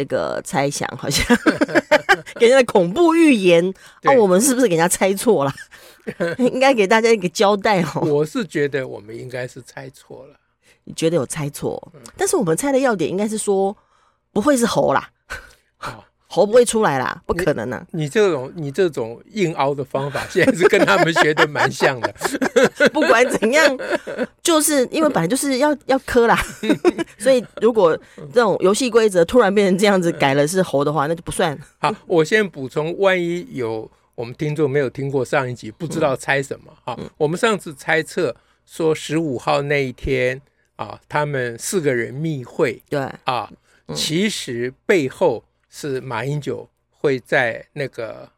这个猜想好像 给人家恐怖预言，那、啊、我们是不是给人家猜错了？应该给大家一个交代哦。我是觉得我们应该是猜错了。你觉得有猜错？但是我们猜的要点应该是说不会是猴啦。好。猴不会出来啦，不可能啊！你，你这种你这种硬凹的方法，现在是跟他们学的蛮像的。不管怎样，就是因为本来就是要 要磕啦，所以如果这种游戏规则突然变成这样子改了是猴的话，那就不算。好，我先补充，万一有我们听众没有听过上一集，不知道猜什么哈、嗯。我们上次猜测说十五号那一天啊，他们四个人密会，对啊，其实背后。是马英九会在那个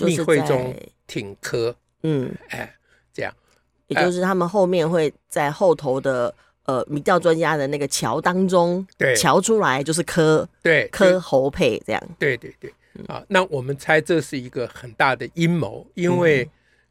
密会中挺柯，嗯，哎，这样，也就是他们后面会在后头的呃民调专家的那个桥当中，对，桥出来就是科，对，科侯配这样，对对对，啊，那我们猜这是一个很大的阴谋，因为、嗯、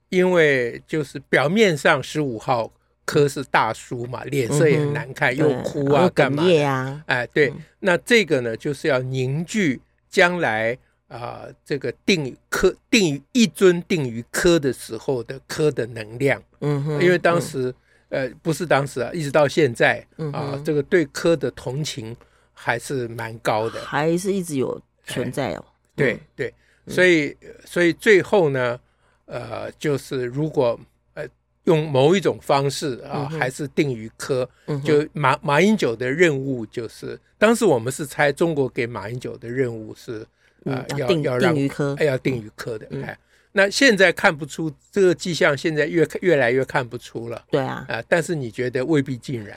因为就是表面上十五号科是大叔嘛，脸色也很难看，嗯、又哭啊，干嘛啊？哎，对、嗯，那这个呢，就是要凝聚。将来啊、呃，这个定于柯定于一尊定于科的时候的科的能量，嗯哼，因为当时、嗯、呃不是当时啊，一直到现在啊、这个对科的同情还是蛮高的，还是一直有存在哦。哎、对。对，所以所以最后呢，呃，就是如果。用某一种方式啊，嗯、还是定于科、嗯，就马马英九的任务就是，当时我们是猜中国给马英九的任务是啊、嗯，要要让定于柯，要定于科的、嗯。哎，那现在看不出这个迹象，现在越越来越看不出了。对啊，啊，但是你觉得未必尽然。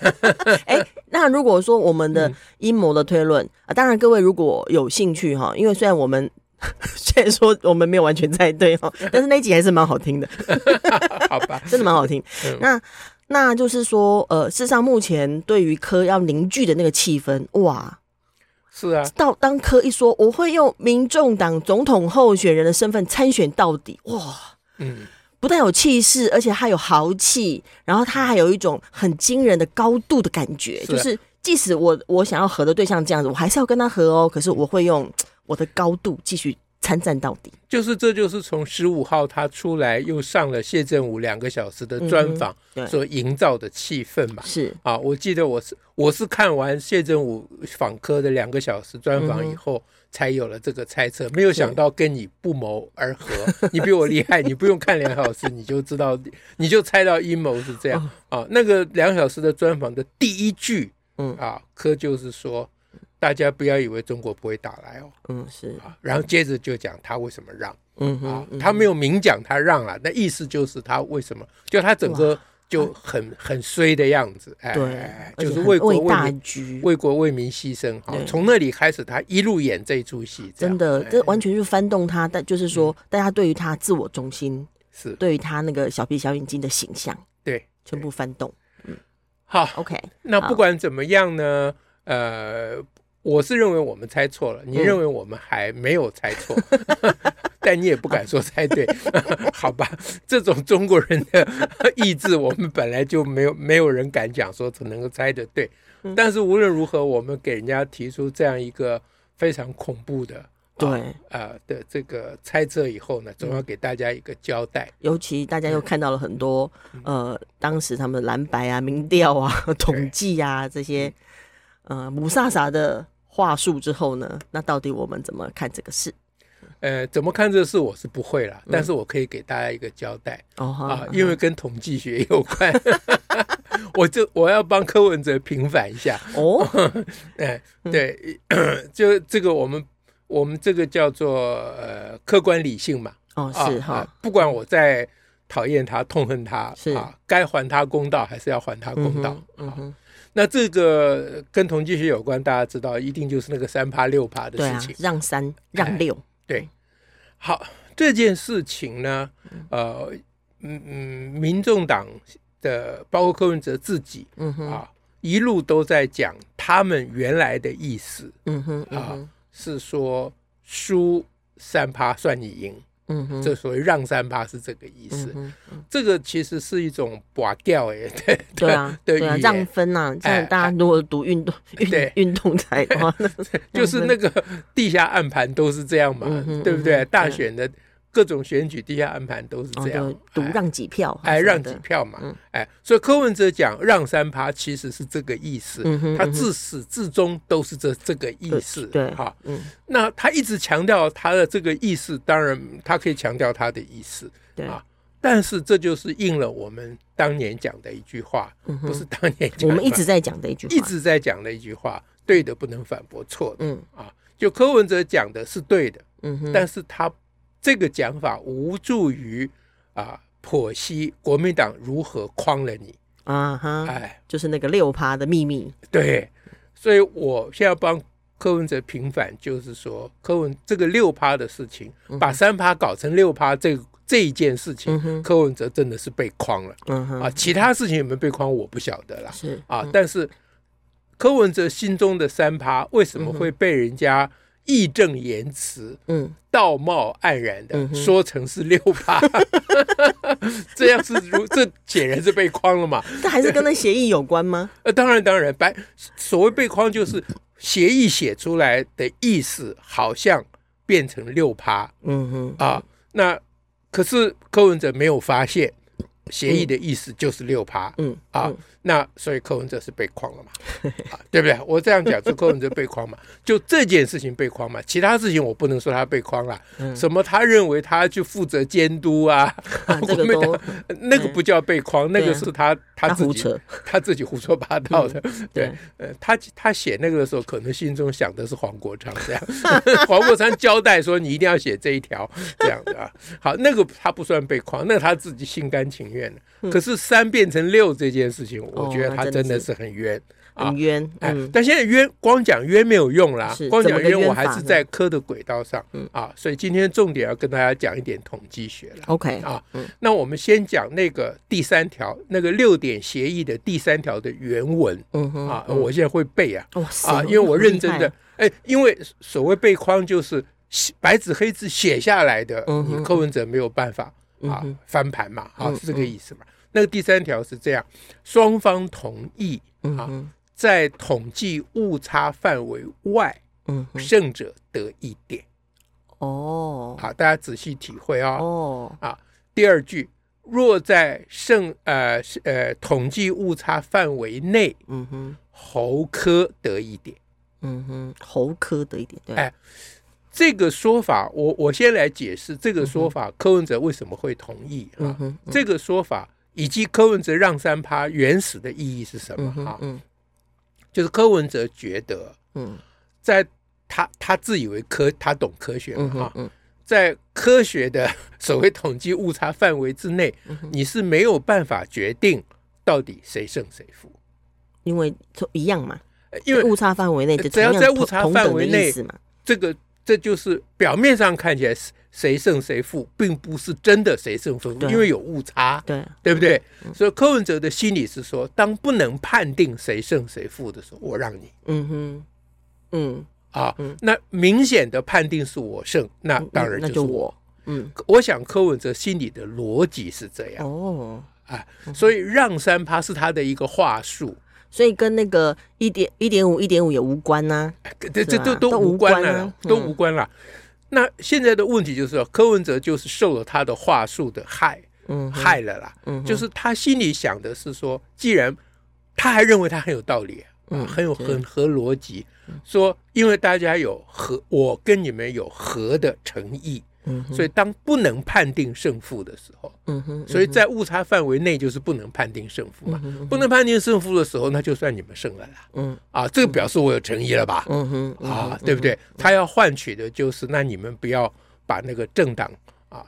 哎，那如果说我们的阴谋的推论、嗯、啊，当然各位如果有兴趣哈，因为虽然我们。虽然说我们没有完全猜对哦，但是那集还是蛮好听的，好吧，真的蛮好听。嗯、那那就是说，呃，事实上目前对于科要凝聚的那个气氛，哇，是啊，到当科一说我会用民众党总统候选人的身份参选到底，哇，嗯，不但有气势，而且他有豪气，然后他还有一种很惊人的高度的感觉，就是即使我我想要和的对象这样子，我还是要跟他和哦，可是我会用。我的高度继续参战到底，就是这就是从十五号他出来又上了谢振武两个小时的专访所营造的气氛嘛。是啊，我记得我是我是看完谢振武访科的两个小时专访以后，才有了这个猜测。没有想到跟你不谋而合，你比我厉害，你不用看两小时你就知道，你就猜到阴谋是这样啊。那个两小时的专访的第一句，嗯啊，柯就是说。大家不要以为中国不会打来哦，嗯是。啊，然后接着就讲他为什么让，嗯啊，他没有明讲他让了，那意思就是他为什么，就他整个就很很衰的样子，哎，对，就是为国为民，为国为民牺牲哈，从那里开始他一路演这出戏，真的，这完全是翻动他，但就是说大家对于他自我中心是。对于他那个小皮小眼睛的形象，对，全部翻动，嗯，好，OK，那不管怎么样呢，呃。我是认为我们猜错了，你认为我们还没有猜错，嗯、但你也不敢说猜对，好吧？这种中国人的意志，我们本来就没有没有人敢讲说只能够猜的对。但是无论如何，我们给人家提出这样一个非常恐怖的对啊、呃、的这个猜测以后呢，总要给大家一个交代。尤其大家又看到了很多呃，当时他们蓝白啊、民调啊、统计啊这些呃雾煞煞的。话术之后呢？那到底我们怎么看这个事？呃，怎么看这个事我是不会了，但是我可以给大家一个交代、嗯、啊，因为跟统计学有关，我就我要帮柯文哲平反一下哦。哎，对，就这个我们我们这个叫做呃客观理性嘛。哦，是哈、啊，不管我在讨厌他、痛恨他，是啊，该还他公道还是要还他公道。嗯那这个跟统计学有关，大家知道，一定就是那个三趴六趴的事情，啊、让三让六、哎。对，好，这件事情呢，呃，嗯嗯，民众党的包括柯文哲自己，嗯哼。啊，一路都在讲他们原来的意思，嗯哼，嗯哼。啊，是说输三趴算你赢。嗯哼，这所谓让三趴是这个意思，嗯嗯、这个其实是一种拔掉哎，对对啊，对啊，让分呐、啊，像大家如果读运动运运动才的话，就是那个地下暗盘都是这样嘛，嗯、对不对？大选的。各种选举地下安排都是这样，赌、哦、让几票，哎，让几票嘛，嗯、哎，所以柯文哲讲让三趴其实是这个意思，嗯、哼他自始至终都是这这个意思，对，哈，嗯，那他一直强调他的这个意思，当然他可以强调他的意思，对。啊，但是这就是应了我们当年讲的一句话，嗯、不是当年讲我们一直在讲的一句话，一直在讲的一句话，对的不能反驳错的，嗯。啊，就柯文哲讲的是对的，嗯哼，但是他。这个讲法无助于啊剖析国民党如何诓了你啊哈，哎，就是那个六趴的秘密。对，所以我现在要帮柯文哲平反，就是说柯文这个六趴的事情，嗯、把三趴搞成六趴，这这一件事情，嗯、柯文哲真的是被诓了。啊，其他事情有没有被诓，我不晓得了。是啊，嗯、但是柯文哲心中的三趴为什么会被人家？义正言辞，嗯，道貌岸然的说成是六趴，这样是如这显然是被框了嘛？这还是跟那协议有关吗？呃，当然当然，白所谓被框就是协议写出来的意思好像变成六趴，嗯哼啊，那可是柯文哲没有发现协议的意思就是六趴，嗯啊。那所以柯文哲是被框了嘛？啊，对不对？我这样讲，就柯文哲被框嘛？就这件事情被框嘛？其他事情我不能说他被框了。什么？他认为他去负责监督啊？这个都那个不叫被框，那个是他他自己他自己胡说八道的。对，呃，他他写那个的时候，可能心中想的是黄国昌这样。黄国昌交代说，你一定要写这一条这样的啊。好，那个他不算被框，那他自己心甘情愿的。可是三变成六这件事情。我觉得他真的是很冤，很冤。哎，但现在冤光讲冤没有用啦，光讲冤我还是在科的轨道上。嗯啊，所以今天重点要跟大家讲一点统计学了。OK 啊，那我们先讲那个第三条，那个六点协议的第三条的原文。嗯哼，啊，我现在会背啊，啊，因为我认真的，哎，因为所谓背框就是白纸黑字写下来的，你柯文哲没有办法啊翻盘嘛，啊，是这个意思嘛。那个第三条是这样，双方同意啊，在统计误差范围外，嗯胜者得一点。哦，好，大家仔细体会啊。哦，啊，第二句，若在胜呃呃统计误差范围内，嗯哼，猴科得一点。嗯哼，猴科得一点。对，哎，这个说法，我我先来解释这个说法，柯文哲为什么会同意啊？这个说法。以及柯文哲让三趴原始的意义是什么？哈，嗯，就是柯文哲觉得，嗯，在他他自以为科他懂科学嘛，哈，在科学的 所谓统计误差范围之内，你是没有办法决定到底谁胜谁负，因为一样嘛，因为误差范围内，只要在误差范围内，这个这就是表面上看起来是。谁胜谁负，并不是真的谁胜谁负，因为有误差，对。对不对？所以柯文哲的心理是说，当不能判定谁胜谁负的时候，我让你，嗯哼，嗯。啊，那明显的判定是我胜，那当然就是我，嗯，我想柯文哲心里的逻辑是这样，哦，啊，所以让三趴是他的一个话术，所以跟那个一点一点五一点五也无关呐，这这都都无关了，都无关了。那现在的问题就是说，柯文哲就是受了他的话术的害，嗯，害了啦。嗯，就是他心里想的是说，既然他还认为他很有道理，嗯，很有很合逻辑，说因为大家有和，我跟你们有和的诚意。嗯，所以当不能判定胜负的时候，嗯哼，所以在误差范围内就是不能判定胜负嘛，不能判定胜负的时候，那就算你们胜了啦，嗯。啊，这个表示我有诚意了吧，嗯哼，啊，对不对？他要换取的就是那你们不要把那个政党啊，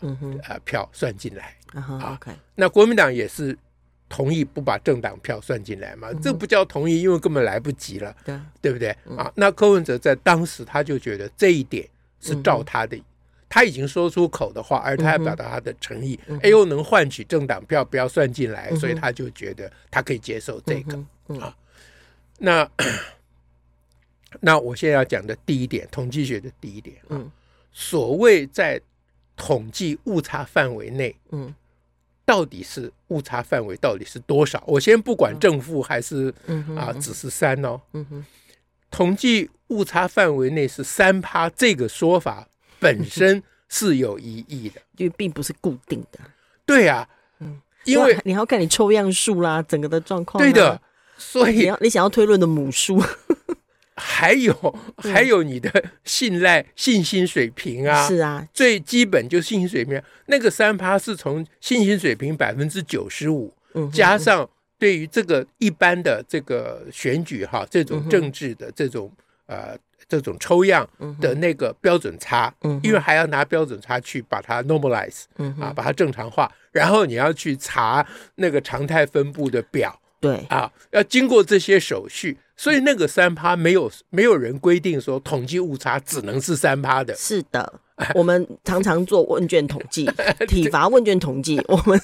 呃票算进来。啊那国民党也是同意不把政党票算进来嘛？这不叫同意，因为根本来不及了，对。对不对？啊，那柯文哲在当时他就觉得这一点是照他的，他已经说出口的话，而他要表达他的诚意，哎呦，能换取政党票不要算进来，所以他就觉得他可以接受这个啊。那 那我现在要讲的第一点，统计学的第一点啊，所谓在统计误差范围内，嗯。到底是误差范围到底是多少？我先不管正负还是啊，只是三哦。统计误差范围内是三趴，这个说法本身是有疑义的，因为并不是固定的。对呀，因为你要看你抽样数啦，整个的状况。对的，所以你要你想要推论的母数。还有还有你的信赖信心水平啊，是啊，最基本就是信心水平。那个三趴是从信心水平百分之九十五，加上对于这个一般的这个选举哈，这种政治的这种呃这种抽样的那个标准差，因为还要拿标准差去把它 normalize，啊，把它正常化，然后你要去查那个常态分布的表，对啊，要经过这些手续。所以那个三趴没有没有人规定说统计误差只能是三趴的。是的，我们常常做问卷统计，体罚问卷统计，我们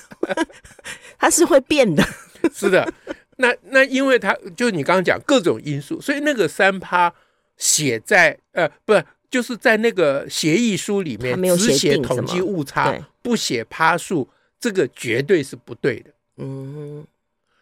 它是会变的。是的，那那因为它就你刚刚讲各种因素，所以那个三趴写在呃不就是在那个协议书里面只写统计误差，不写趴数，这个绝对是不对的。嗯。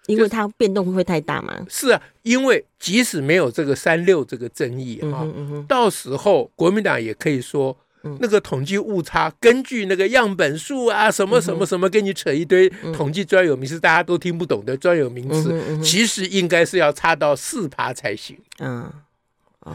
因为它变动会太大嘛？是啊，因为即使没有这个三六这个争议哈，嗯嗯、到时候国民党也可以说，嗯、那个统计误差根据那个样本数啊，什么什么什么，跟你扯一堆统计专有名词，嗯、大家都听不懂的专有名词，其实应该是要差到四趴才行。嗯，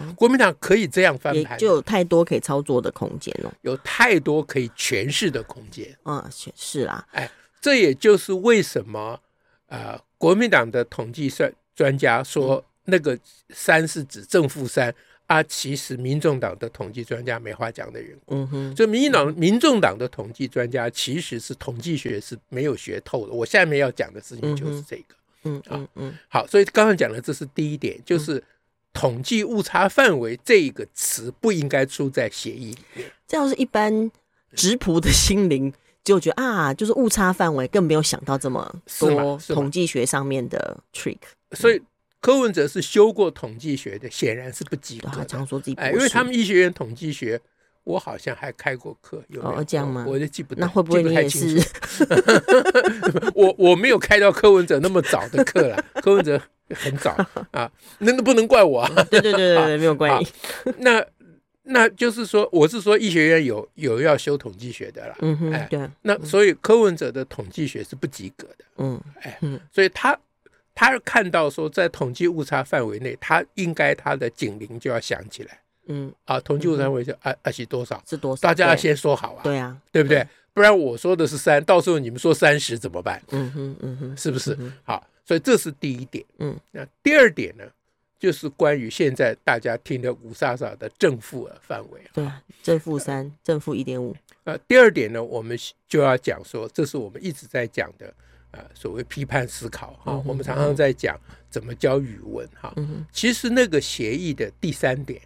嗯国民党可以这样翻盘，就有太多可以操作的空间了，有太多可以诠释的空间。嗯，是啦，哎，这也就是为什么啊。呃国民党的统计算专家说，那个三是指正负三啊，其实民众党的统计专家没话讲的缘故。嗯哼，所以民进党、民众党的统计专家其实是统计学是没有学透的。我下面要讲的事情就是这个。嗯嗯嗯。好，所以刚刚讲的这是第一点，就是统计误差范围这个词不应该出在协议里面。这要是一般直朴的心灵。就觉得 啊，就是误差范围，更没有想到这么多统计学上面的 trick。所以柯文哲是修过统计学的，显然是不及格。他常说自己哎，因为他们医学院统计学，我好像还开过课，有没有这样吗？我就记不得，那会不会你也是？我我没有开到柯文哲那么早的课了，柯文哲很早啊，那那不能怪我啊。对对对 对，没有关系。那。那就是说，我是说，医学院有有要修统计学的啦。嗯哼，哎，对。那所以柯文哲的统计学是不及格的。嗯，哎，所以他他看到说，在统计误差范围内，他应该他的警铃就要响起来。嗯，啊，统计误差范围就啊啊是多少？是多少？大家要先说好啊。对啊，对不对？不然我说的是三，到时候你们说三十怎么办？嗯哼，嗯哼，是不是？好，所以这是第一点。嗯，那第二点呢？就是关于现在大家听的五莎莎的正负的范围，对，正负三，正负一点五。呃，第二点呢，我们就要讲说，这是我们一直在讲的，呃，所谓批判思考哈。我们常常在讲怎么教语文哈。其实那个协议的第三点，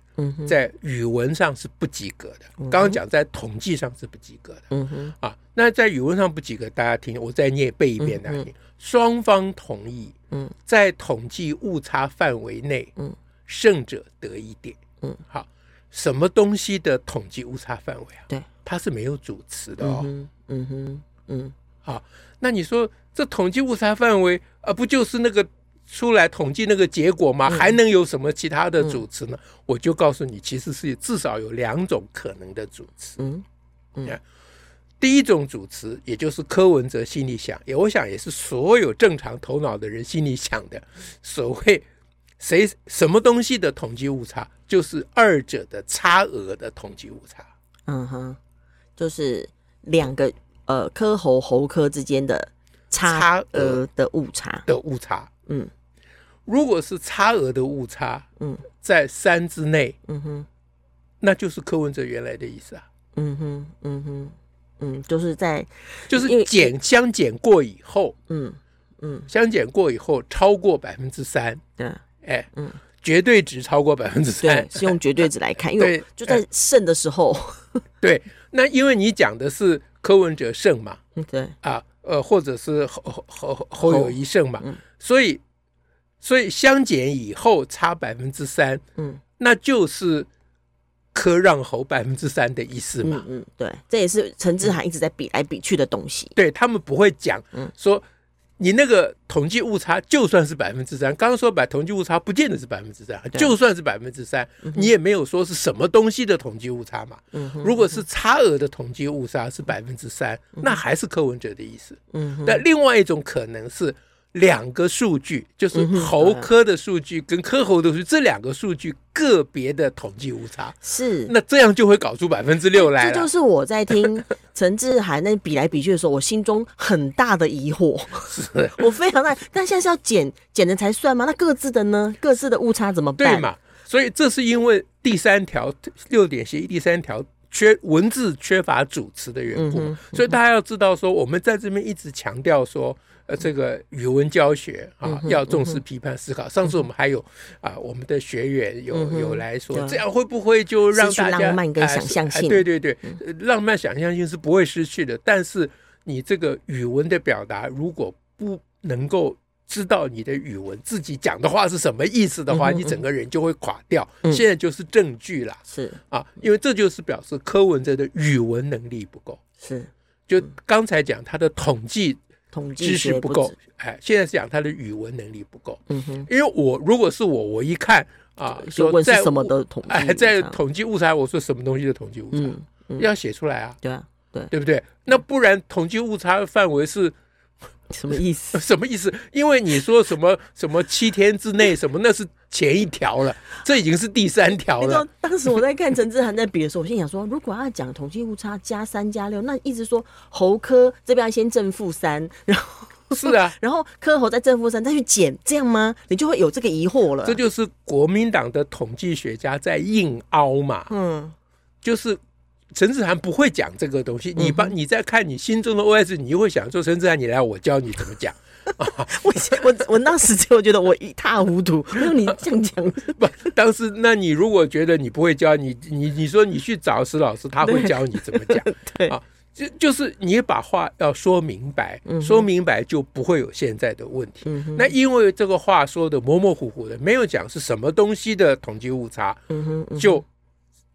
在语文上是不及格的。刚刚讲在统计上是不及格的。啊，那在语文上不及格，大家听，我再念背一遍，大家听。双方同意。嗯，在统计误差范围内，嗯，胜者得一点，嗯，好，什么东西的统计误差范围啊？对，它是没有主词的哦，嗯哼，嗯，好，那你说这统计误差范围啊，不就是那个出来统计那个结果吗？还能有什么其他的主词呢？我就告诉你，其实是至少有两种可能的主词，嗯嗯。第一种主词，也就是柯文哲心里想，也我想也是所有正常头脑的人心里想的，所谓谁什么东西的统计误差，就是二者的差额的统计误差。嗯哼，就是两个呃科猴猴科之间的差额的误差的误差。嗯，如果是差额的误差，嗯，在三之内，嗯哼，那就是柯文哲原来的意思啊。嗯哼，嗯哼。嗯，就是在就是减相减过以后，嗯，嗯，相减过以后超过百分之三，对，哎，嗯，绝对值超过百分之三，是用绝对值来看，因为 就在剩的时候，对，那因为你讲的是柯文哲胜嘛，对，啊，呃，或者是侯侯侯友谊胜嘛，所以所以相减以后差百分之三，嗯，那就是。柯让侯百分之三的意思嘛？嗯，嗯，对，这也是陈志涵一直在比来比去的东西。对，他们不会讲，嗯，说你那个统计误差就算是百分之三，刚刚说把统计误差不见得是百分之三，就算是百分之三，你也没有说是什么东西的统计误差嘛。嗯，如果是差额的统计误差是百分之三，那还是柯文哲的意思。嗯，但另外一种可能是。两个数据就是喉科的数据跟科喉的数据，这两个数据个别的统计误差是，那这样就会搞出百分之六来。这就是我在听 陈志海那比来比去的时候，我心中很大的疑惑。是 我非常大，但现在是要减减的才算吗？那各自的呢？各自的误差怎么办？对嘛？所以这是因为第三条六点协议第三条缺文字缺乏主词的缘故，所以大家要知道说，我们在这边一直强调说。呃，这个语文教学啊，要重视批判思考。上次我们还有啊，我们的学员有有来说，这样会不会就让大家浪漫跟想象性？对对对，浪漫想象性是不会失去的。但是你这个语文的表达，如果不能够知道你的语文自己讲的话是什么意思的话，你整个人就会垮掉。现在就是证据了，是啊，因为这就是表示柯文哲的语文能力不够。是，就刚才讲他的统计。知识不够，哎，现在是讲他的语文能力不够。嗯哼，因为我如果是我，我一看啊，说在什么的统计，哎，在统计误差，我说什么东西的统计误差，要写出来啊。对啊，对，对不对？那不然统计误差的范围是。什么意思？什么意思？因为你说什么什么七天之内什么，那是前一条了，这已经是第三条了。当时我在看陈志涵在比的时候，我心想说，如果要讲统计误差加三加六，那一直说猴科这边要先正负三，然后是啊，然后柯侯再正负三再去减，这样吗？你就会有这个疑惑了。这就是国民党的统计学家在硬凹嘛，嗯，就是。陈子涵不会讲这个东西，你帮你在看你心中的 OS，你就会想说：陈子涵，你来，我教你怎么讲。我我我当时就觉得我一塌糊涂，没有你这样讲。不，当时那你如果觉得你不会教你，你你说你去找石老师，他会教你怎么讲。对啊，就就是你把话要说明白，说明白就不会有现在的问题。那因为这个话说的模模糊糊的，没有讲是什么东西的统计误差，就。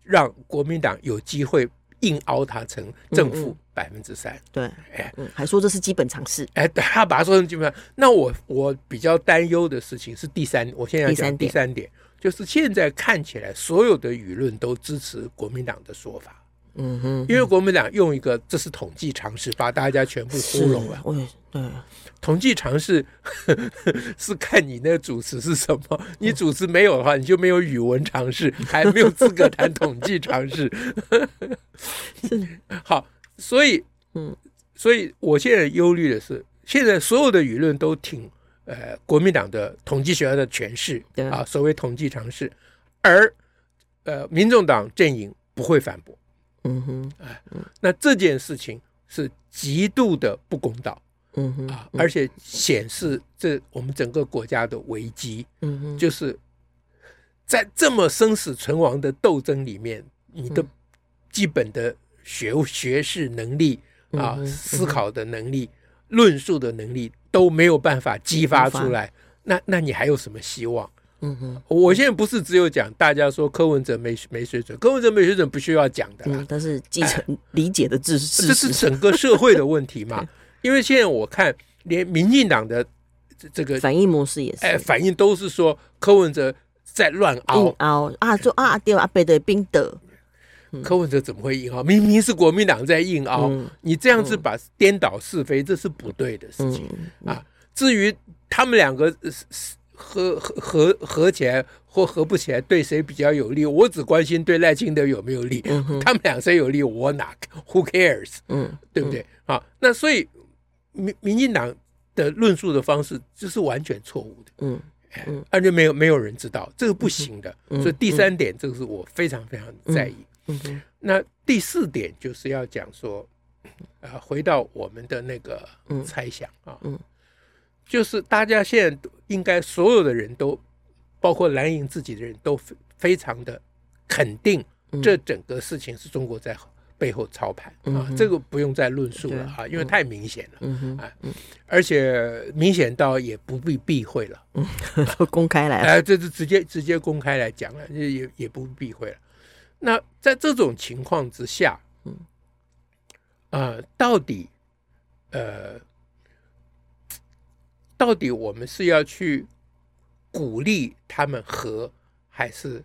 让国民党有机会硬凹他成正负百分之三，对，哎，还说这是基本常识，哎，他把它说成基本。那我我比较担忧的事情是第三，我现在要讲第三点，就是现在看起来所有的舆论都支持国民党的说法。嗯哼，因为国民党用一个这是统计常识，把大家全部糊弄了。对，统计常识 是看你那个主持是什么，你主持没有的话，你就没有语文常识，还没有资格谈统计常识。好，所以，嗯，所以我现在忧虑的是，现在所有的舆论都挺呃国民党的统计学家的诠释啊，所谓统计常识，而呃民众党阵营不会反驳。嗯哼，哎，那这件事情是极度的不公道，嗯哼。啊，而且显示这我们整个国家的危机，嗯哼，就是在这么生死存亡的斗争里面，你的基本的学学识能力啊，思考的能力、论述的能力都没有办法激发出来，那那你还有什么希望？嗯哼，我现在不是只有讲大家说柯文哲没没水准，柯文哲没水准不需要讲的，嗯，但是继承理解的知识，这是整个社会的问题嘛？因为现在我看连民进党的这个反应模式也是，哎，反应都是说柯文哲在乱凹。硬凹。啊，说啊对阿北的兵的，柯文哲怎么会硬凹？明明是国民党在硬凹，你这样子把颠倒是非，这是不对的事情。啊。至于他们两个是。合合合合起来或合不起来，对谁比较有利？我只关心对赖清德有没有利。嗯、他们俩谁有利，我哪？Who cares？嗯，对不对？好、嗯，那所以民民进党的论述的方式就是完全错误的。嗯嗯，而且没有没有人知道这个不行的。嗯、所以第三点，这个是我非常非常在意。嗯嗯、那第四点就是要讲说，呃，回到我们的那个猜想啊。就是大家现在应该所有的人都，包括蓝营自己的人都非常的肯定，这整个事情是中国在背后操盘啊，这个不用再论述了啊，因为太明显了啊，而且明显到也不必避讳了，公开来，哎，这是直接直接公开来讲了，也也不避讳了。那在这种情况之下，嗯，呃，到底，呃，到底我们是要去鼓励他们和，还是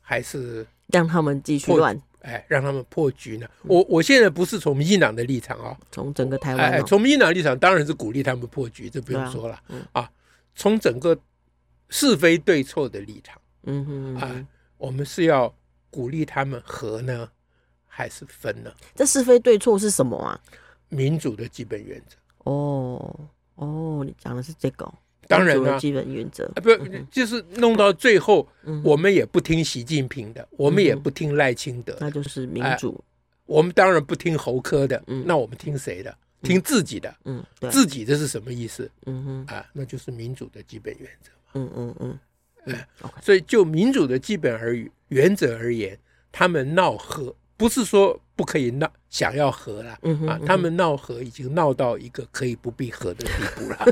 还是让他们继续乱？哎，让他们破局呢？我我现在不是从民进党的立场啊，从整个台湾，哎，从民进党立场当然是鼓励他们破局，这不用说了，啊，从整个是非对错的立场，嗯哼，啊，我们是要。鼓励他们和呢，还是分呢？这是非对错是什么啊？民主的基本原则。哦哦，你讲的是这个？当然了，基本原则啊，不就是弄到最后，我们也不听习近平的，我们也不听赖清德，那就是民主。我们当然不听侯科的，那我们听谁的？听自己的。嗯，自己的是什么意思？嗯哼，啊，那就是民主的基本原则。嗯嗯嗯。所以就民主的基本而语原则而言，他们闹和不是说不可以闹，想要和了啊，他们闹和已经闹到一个可以不必和的地步了，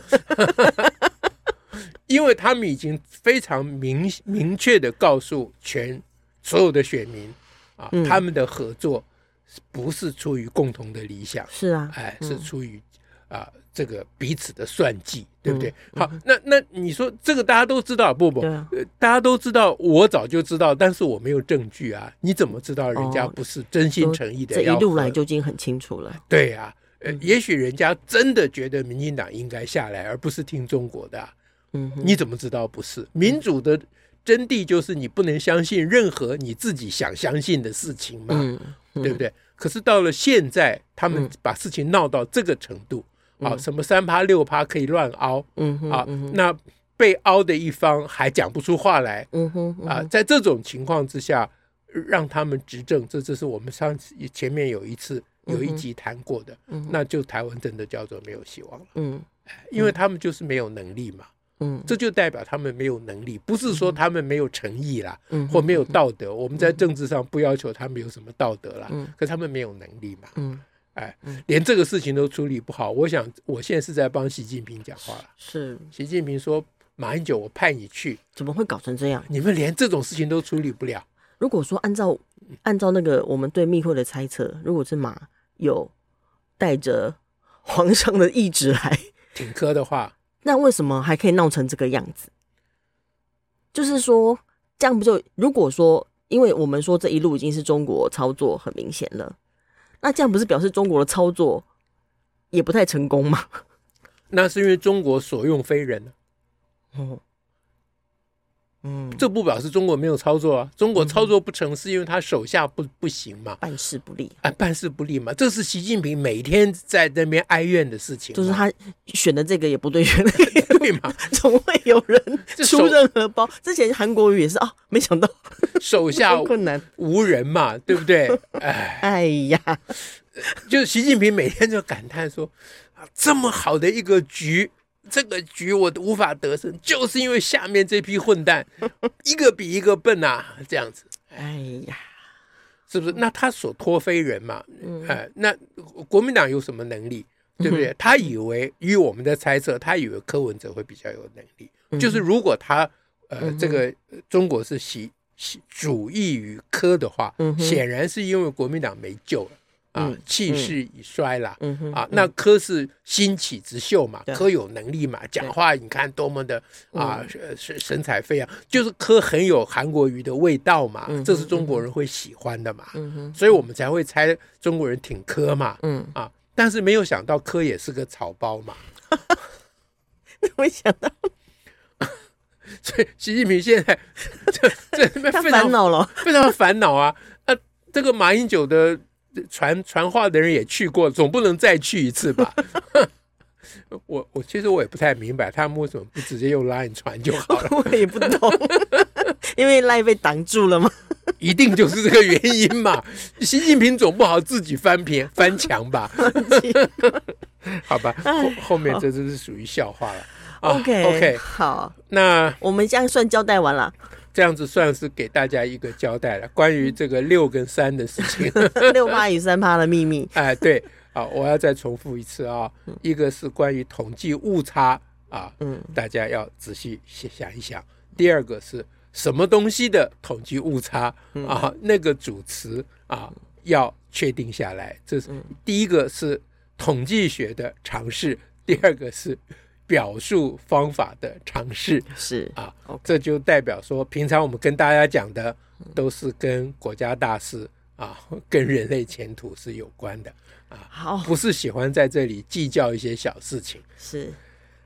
因为他们已经非常明明确的告诉全所有的选民啊，他们的合作不是出于共同的理想，是啊，哎，是出于啊。这个彼此的算计，对不对？嗯、好，那那你说这个大家都知道，不不，啊、大家都知道，我早就知道，但是我没有证据啊！你怎么知道人家不是真心诚意的？这一路来就已经很清楚了。对呀、啊，呃，也许人家真的觉得民进党应该下来，而不是听中国的、啊。嗯，你怎么知道不是？民主的真谛就是你不能相信任何你自己想相信的事情嘛，嗯嗯、对不对？可是到了现在，他们把事情闹到这个程度。啊，什么三趴六趴可以乱凹，嗯哼，啊，那被凹的一方还讲不出话来，嗯哼，啊，在这种情况之下，让他们执政，这这是我们上次前面有一次有一集谈过的，那就台湾真的叫做没有希望了，嗯，因为他们就是没有能力嘛，嗯，这就代表他们没有能力，不是说他们没有诚意啦，嗯，或没有道德，我们在政治上不要求他们有什么道德啦，嗯，可他们没有能力嘛，嗯。哎，连这个事情都处理不好，我想我现在是在帮习近平讲话了。是，习近平说：“马英九，我派你去，怎么会搞成这样？你们连这种事情都处理不了。”如果说按照按照那个我们对密会的猜测，如果是马有带着皇上的意志来挺科的话，那为什么还可以闹成这个样子？就是说，这样不就如果说，因为我们说这一路已经是中国操作很明显了。那这样不是表示中国的操作也不太成功吗？那是因为中国所用非人。哦，嗯，这不表示中国没有操作啊。中国操作不成，是因为他手下不不行嘛，办事不力啊，办事不力嘛。这是习近平每天在那边哀怨的事情。就是他选的这个也不对，选的也 对嘛，总会有人出任何包。之前韩国瑜也是啊，没想到。手下 困难无人嘛，对不对？哎，哎呀，就是习近平每天就感叹说：“啊，这么好的一个局，这个局我都无法得胜，就是因为下面这批混蛋 一个比一个笨啊，这样子。”哎呀，是不是？那他所托非人嘛？哎，那国民党有什么能力？对不对？他以为，以我们的猜测，他以为柯文哲会比较有能力。就是如果他呃，这个中国是习。主义于柯的话，显然是因为国民党没救了啊，气势已衰了啊。那科是新起之秀嘛，科有能力嘛，讲话你看多么的啊，神神采飞扬，就是科很有韩国瑜的味道嘛，这是中国人会喜欢的嘛，所以我们才会猜中国人挺科嘛，啊，但是没有想到科也是个草包嘛，没想到。所以习近平现在 这这非常烦恼了，非常烦恼啊！那这个马英九的传传话的人也去过，总不能再去一次吧？我我其实我也不太明白，他们为什么不直接用 Line 传就好了？我也不懂，因为 Line 被挡住了吗？一定就是这个原因嘛！习近平总不好自己翻篇翻墙吧？好吧，后后面这就是属于笑话了。OK OK，好，那我们这样算交代完了。这样子算是给大家一个交代了，关于这个六跟三的事情，六趴与三趴的秘密。哎，对，好，我要再重复一次啊，一个是关于统计误差啊，嗯，大家要仔细想一想。第二个是什么东西的统计误差啊？那个主词啊要确定下来。这是第一个是统计学的尝试，第二个是。表述方法的尝试是啊，okay. 这就代表说，平常我们跟大家讲的都是跟国家大事啊，跟人类前途是有关的啊，好，不是喜欢在这里计较一些小事情，是，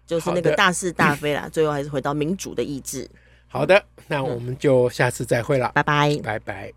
就是那个大是大非啦，最后还是回到民主的意志。好的，那我们就下次再会了，拜拜，拜拜。